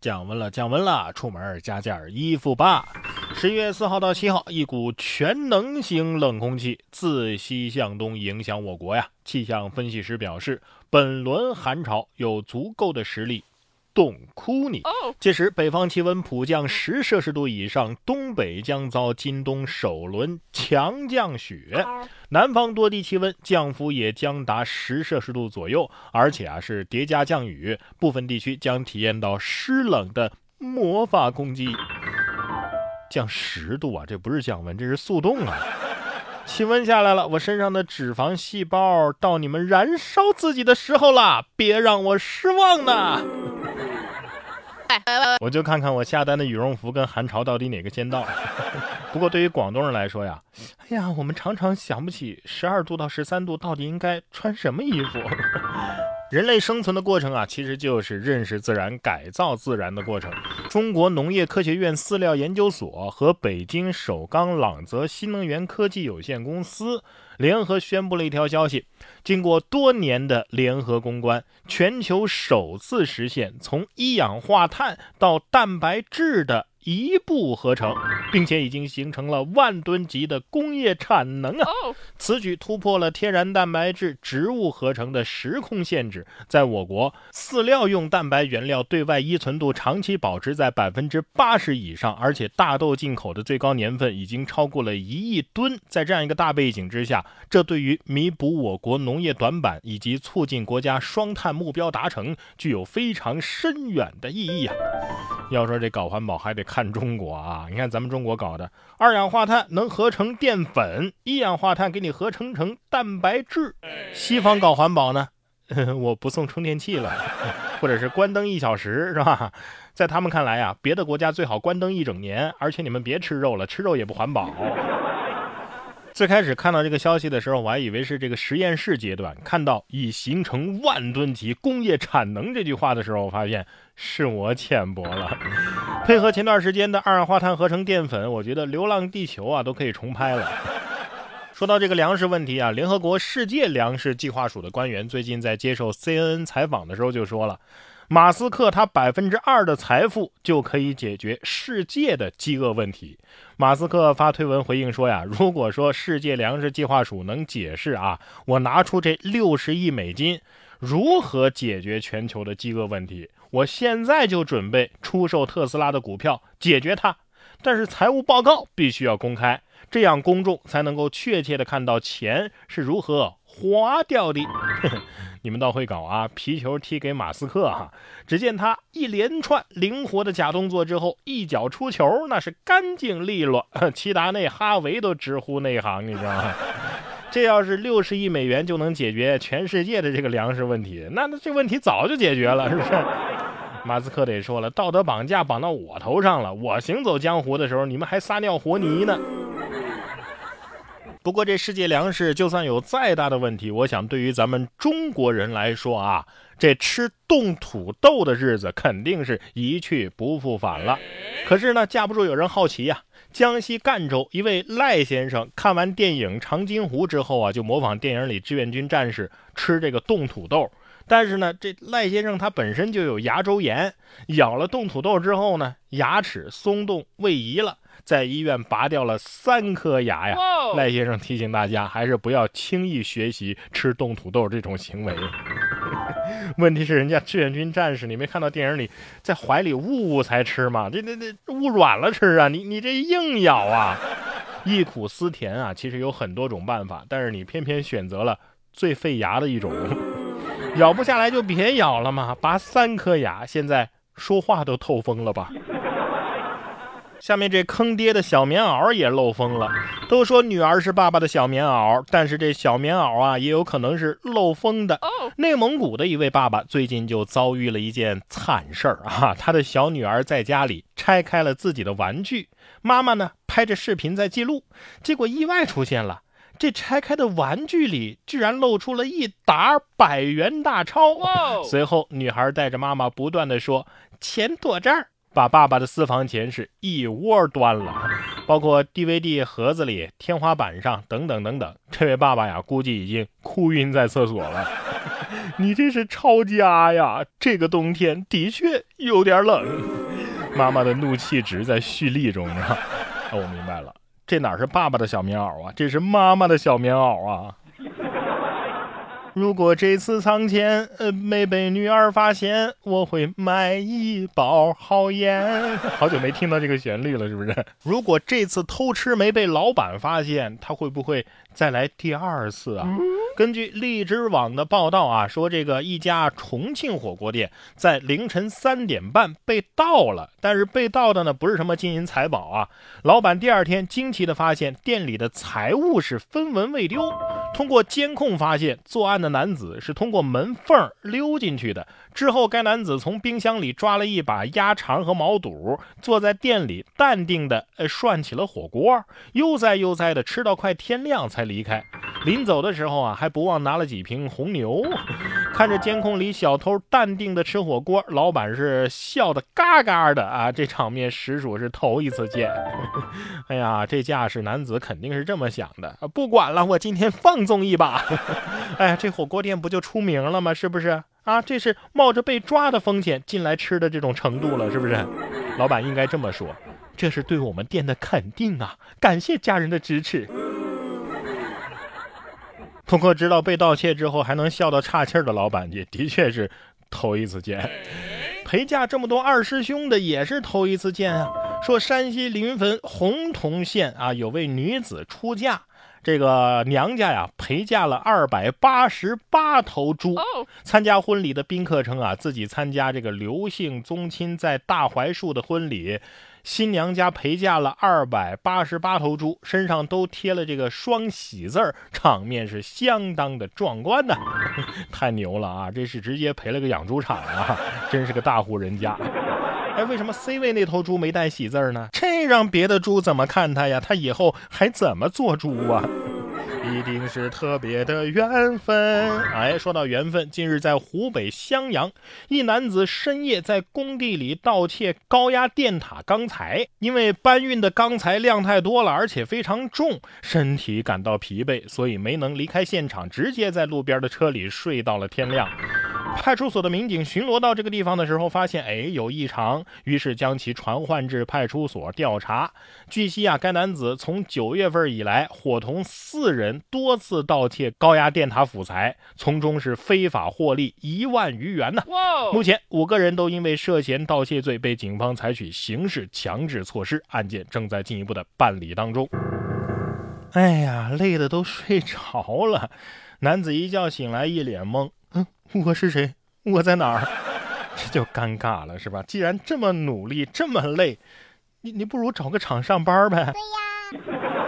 降温了，降温了，出门加件衣服吧。十一月四号到七号，一股全能型冷空气自西向东影响我国呀。气象分析师表示，本轮寒潮有足够的实力。冻哭你！届时北方气温普降十摄氏度以上，东北将遭今冬首轮强降雪，南方多地气温降幅也将达十摄氏度左右，而且啊是叠加降雨，部分地区将体验到湿冷的魔法攻击。降十度啊，这不是降温，这是速冻啊！气温下来了，我身上的脂肪细胞到你们燃烧自己的时候了，别让我失望呢！我就看看我下单的羽绒服跟寒潮到底哪个先到。不过对于广东人来说呀，哎呀，我们常常想不起十二度到十三度到底应该穿什么衣服。人类生存的过程啊，其实就是认识自然、改造自然的过程。中国农业科学院饲料研究所和北京首钢朗泽新能源科技有限公司联合宣布了一条消息：经过多年的联合攻关，全球首次实现从一氧化碳到蛋白质的。一步合成，并且已经形成了万吨级的工业产能啊！此举突破了天然蛋白质植物合成的时空限制，在我国饲料用蛋白原料对外依存度长期保持在百分之八十以上，而且大豆进口的最高年份已经超过了一亿吨。在这样一个大背景之下，这对于弥补我国农业短板以及促进国家双碳目标达成，具有非常深远的意义啊！要说这搞环保还得看中国啊！你看咱们中国搞的，二氧化碳能合成淀粉，一氧化碳给你合成成蛋白质。西方搞环保呢，我不送充电器了，或者是关灯一小时，是吧？在他们看来啊，别的国家最好关灯一整年，而且你们别吃肉了，吃肉也不环保。最开始看到这个消息的时候，我还以为是这个实验室阶段。看到已形成万吨级工业产能这句话的时候，我发现是我浅薄了。配合前段时间的二氧化碳合成淀粉，我觉得《流浪地球》啊都可以重拍了。说到这个粮食问题啊，联合国世界粮食计划署的官员最近在接受 CNN 采访的时候就说了。马斯克他百分之二的财富就可以解决世界的饥饿问题。马斯克发推文回应说呀，如果说世界粮食计划署能解释啊，我拿出这六十亿美金，如何解决全球的饥饿问题，我现在就准备出售特斯拉的股票解决它。但是财务报告必须要公开，这样公众才能够确切的看到钱是如何花掉的。你们倒会搞啊！皮球踢给马斯克哈，只见他一连串灵活的假动作之后，一脚出球，那是干净利落。齐达内、哈维都直呼内行，你知道吗？这要是六十亿美元就能解决全世界的这个粮食问题，那那这问题早就解决了，是不是？马斯克得说了，道德绑架绑到我头上了，我行走江湖的时候，你们还撒尿和泥呢。不过，这世界粮食就算有再大的问题，我想对于咱们中国人来说啊，这吃冻土豆的日子肯定是一去不复返了。可是呢，架不住有人好奇呀。江西赣州一位赖先生看完电影《长津湖》之后啊，就模仿电影里志愿军战士吃这个冻土豆。但是呢，这赖先生他本身就有牙周炎，咬了冻土豆之后呢，牙齿松动位移了。在医院拔掉了三颗牙呀！赖先生提醒大家，还是不要轻易学习吃冻土豆这种行为。问题是，人家志愿军战士，你没看到电影里在怀里捂捂才吃吗？这这这捂软了吃啊！你你这硬咬啊！忆苦思甜啊！其实有很多种办法，但是你偏偏选择了最费牙的一种。咬不下来就别咬了嘛！拔三颗牙，现在说话都透风了吧？下面这坑爹的小棉袄也漏风了。都说女儿是爸爸的小棉袄，但是这小棉袄啊，也有可能是漏风的。内蒙古的一位爸爸最近就遭遇了一件惨事儿啊！他的小女儿在家里拆开了自己的玩具，妈妈呢拍着视频在记录，结果意外出现了，这拆开的玩具里居然露出了一沓百元大钞。随后，女孩带着妈妈不断的说：“钱躲这儿。”把爸爸的私房钱是一窝端了，包括 DVD 盒子里、天花板上等等等等。这位爸爸呀，估计已经哭晕在厕所了。你这是抄家呀！这个冬天的确有点冷。妈妈的怒气值在蓄力中呢。我明白了，这哪是爸爸的小棉袄啊，这是妈妈的小棉袄啊。如果这次藏钱呃没被女儿发现，我会买一包好烟。好久没听到这个旋律了，是不是？如果这次偷吃没被老板发现，他会不会再来第二次啊？根据荔枝网的报道啊，说这个一家重庆火锅店在凌晨三点半被盗了，但是被盗的呢不是什么金银财宝啊。老板第二天惊奇的发现店里的财物是分文未丢。通过监控发现，作案的男子是通过门缝溜进去的。之后，该男子从冰箱里抓了一把鸭肠和毛肚，坐在店里淡定的呃涮起了火锅，悠哉悠哉的吃到快天亮才离开。临走的时候啊，还不忘拿了几瓶红牛。看着监控里小偷淡定的吃火锅，老板是笑得嘎嘎的啊！这场面实属是头一次见。哎呀，这架势男子肯定是这么想的，不管了，我今天放纵一把。哎呀，这火锅店不就出名了吗？是不是啊？这是冒着被抓的风险进来吃的这种程度了，是不是？老板应该这么说，这是对我们店的肯定啊！感谢家人的支持。不过，知道被盗窃之后还能笑到岔气儿的老板，也的确是头一次见。陪嫁这么多二师兄的也是头一次见啊。说山西临汾洪洞县啊，有位女子出嫁，这个娘家呀陪嫁了二百八十八头猪。参加婚礼的宾客称啊，自己参加这个刘姓宗亲在大槐树的婚礼。新娘家陪嫁了二百八十八头猪，身上都贴了这个双喜字儿，场面是相当的壮观呐！太牛了啊！这是直接赔了个养猪场啊，真是个大户人家。哎，为什么 C 位那头猪没带喜字儿呢？这让别的猪怎么看他呀？他以后还怎么做猪啊？一定是特别的缘分。哎，说到缘分，近日在湖北襄阳，一男子深夜在工地里盗窃高压电塔钢材，因为搬运的钢材量太多了，而且非常重，身体感到疲惫，所以没能离开现场，直接在路边的车里睡到了天亮。派出所的民警巡逻到这个地方的时候，发现哎有异常，于是将其传唤至派出所调查。据悉啊，该男子从九月份以来，伙同四人多次盗窃高压电塔辅材，从中是非法获利一万余元呢。目前五个人都因为涉嫌盗窃罪被警方采取刑事强制措施，案件正在进一步的办理当中。哎呀，累的都睡着了。男子一觉醒来，一脸懵。我是谁？我在哪儿？这就尴尬了，是吧？既然这么努力，这么累，你你不如找个厂上班呗。对呀。